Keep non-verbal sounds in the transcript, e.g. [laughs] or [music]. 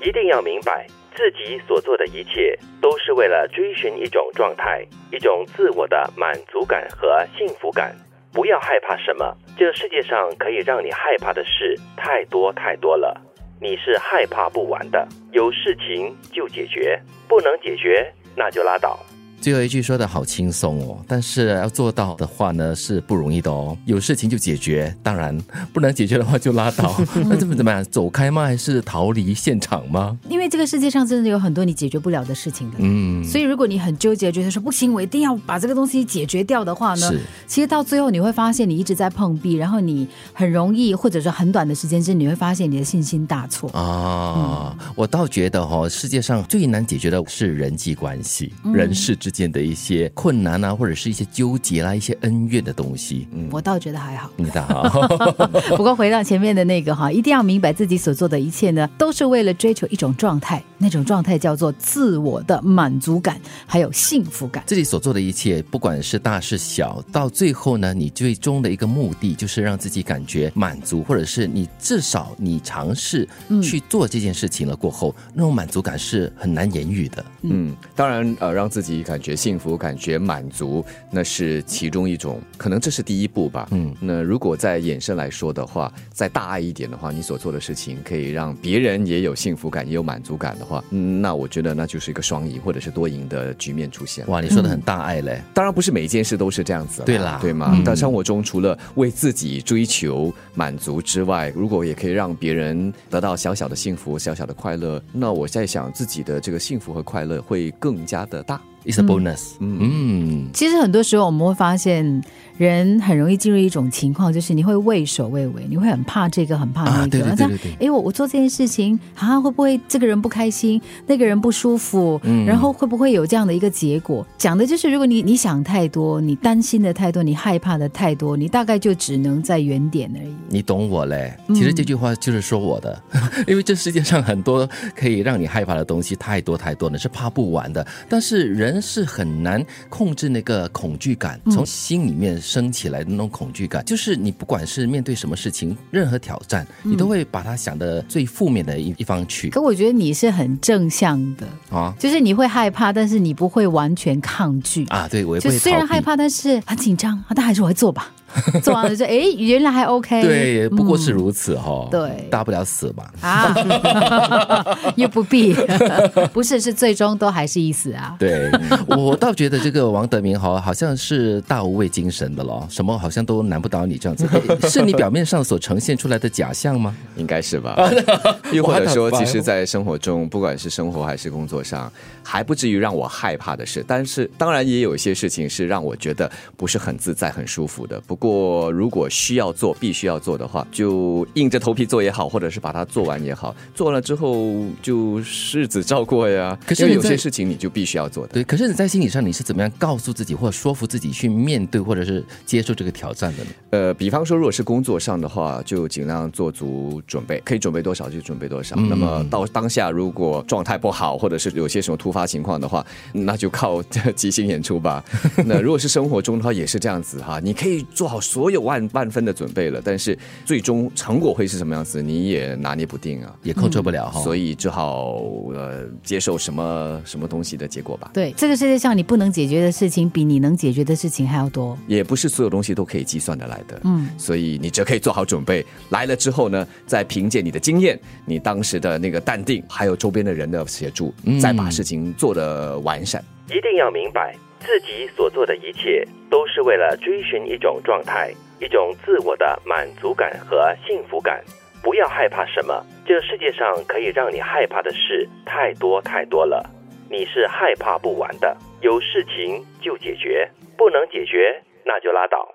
一定要明白，自己所做的一切都是为了追寻一种状态，一种自我的满足感和幸福感。不要害怕什么，这世界上可以让你害怕的事太多太多了。你是害怕不完的，有事情就解决，不能解决那就拉倒。最后一句说的好轻松哦，但是要做到的话呢是不容易的哦。有事情就解决，当然不能解决的话就拉倒。[laughs] 那怎么怎么样？走开吗？还是逃离现场吗？因为这个世界上真的有很多你解决不了的事情的。嗯，所以如果你很纠结，觉得说不行，我一定要把这个东西解决掉的话呢，其实到最后你会发现你一直在碰壁，然后你很容易或者是很短的时间之内，你会发现你的信心大挫啊。我倒觉得哈，世界上最难解决的是人际关系，人事之。间的一些困难啊，或者是一些纠结啦，一些恩怨的东西，嗯，我倒觉得还好，[laughs] 你倒好。[laughs] 不过回到前面的那个哈，一定要明白自己所做的一切呢，都是为了追求一种状态，那种状态叫做自我的满足感，还有幸福感。自己所做的一切，不管是大是小，到最后呢，你最终的一个目的就是让自己感觉满足，或者是你至少你尝试去做这件事情了过后，那种满足感是很难言喻的。嗯，当然呃，让自己感。觉幸福，感觉满足，那是其中一种，可能这是第一步吧。嗯，那如果再衍生来说的话，再大爱一点的话，你所做的事情可以让别人也有幸福感，也有满足感的话，那我觉得那就是一个双赢或者是多赢的局面出现。哇，你说的很大爱嘞！当然不是每一件事都是这样子，对啦，对吗？但生活中除了为自己追求满足之外，如果也可以让别人得到小小的幸福、小小的快乐，那我在想自己的这个幸福和快乐会更加的大。It's a bonus。嗯，其实很多时候我们会发现。人很容易进入一种情况，就是你会畏首畏尾，你会很怕这个，很怕那个。对对对对。哎，我我做这件事情啊，会不会这个人不开心，那个人不舒服？嗯。然后会不会有这样的一个结果？讲的就是，如果你你想太多，你担心的太多，你害怕的太多，你大概就只能在原点而已。你懂我嘞。其实这句话就是说我的，[laughs] 因为这世界上很多可以让你害怕的东西太多太多了，是怕不完的。但是人是很难控制那个恐惧感，从心里面。升起来的那种恐惧感，就是你不管是面对什么事情，任何挑战，你都会把它想的最负面的一一方去。可我觉得你是很正向的啊，就是你会害怕，但是你不会完全抗拒啊。对，我也会虽然害怕，但是很紧张啊，但还是我会做吧。[laughs] 做完了就哎，原来还 OK，对，不过是如此哈，对，大不了死嘛，啊，[laughs] 又不必，[laughs] 不是，是最终都还是一死啊。对，我倒觉得这个王德明哈好像是大无畏精神的咯，什么好像都难不倒你这样子，是你表面上所呈现出来的假象吗？应该是吧。又或者说，其实，在生活中，不管是生活还是工作上，还不至于让我害怕的事，但是当然也有一些事情是让我觉得不是很自在、很舒服的。不过，如果需要做，必须要做的话，就硬着头皮做也好，或者是把它做完也好。做完了之后，就日子照过呀。可是有些事情你就必须要做的。对，可是你在心理上你是怎么样告诉自己，或者说服自己去面对，或者是接受这个挑战的呢？呃，比方说，如果是工作上的话，就尽量做足准备，可以准备多少就准备多少。那么到当下，如果状态不好，或者是有些什么突发情况的话，那就靠 [laughs] 即兴演出吧。那如果是生活中的话，也是这样子哈，你可以做。好，所有万万分的准备了，但是最终成果会是什么样子，你也拿捏不定啊，也控制不了哈，所以只好呃接受什么什么东西的结果吧。对，这个世界上你不能解决的事情，比你能解决的事情还要多。也不是所有东西都可以计算的来的，嗯，所以你只可以做好准备，来了之后呢，再凭借你的经验，你当时的那个淡定，还有周边的人的协助，再把事情做得完善。一定要明白。自己所做的一切都是为了追寻一种状态，一种自我的满足感和幸福感。不要害怕什么，这世界上可以让你害怕的事太多太多了。你是害怕不完的，有事情就解决，不能解决那就拉倒。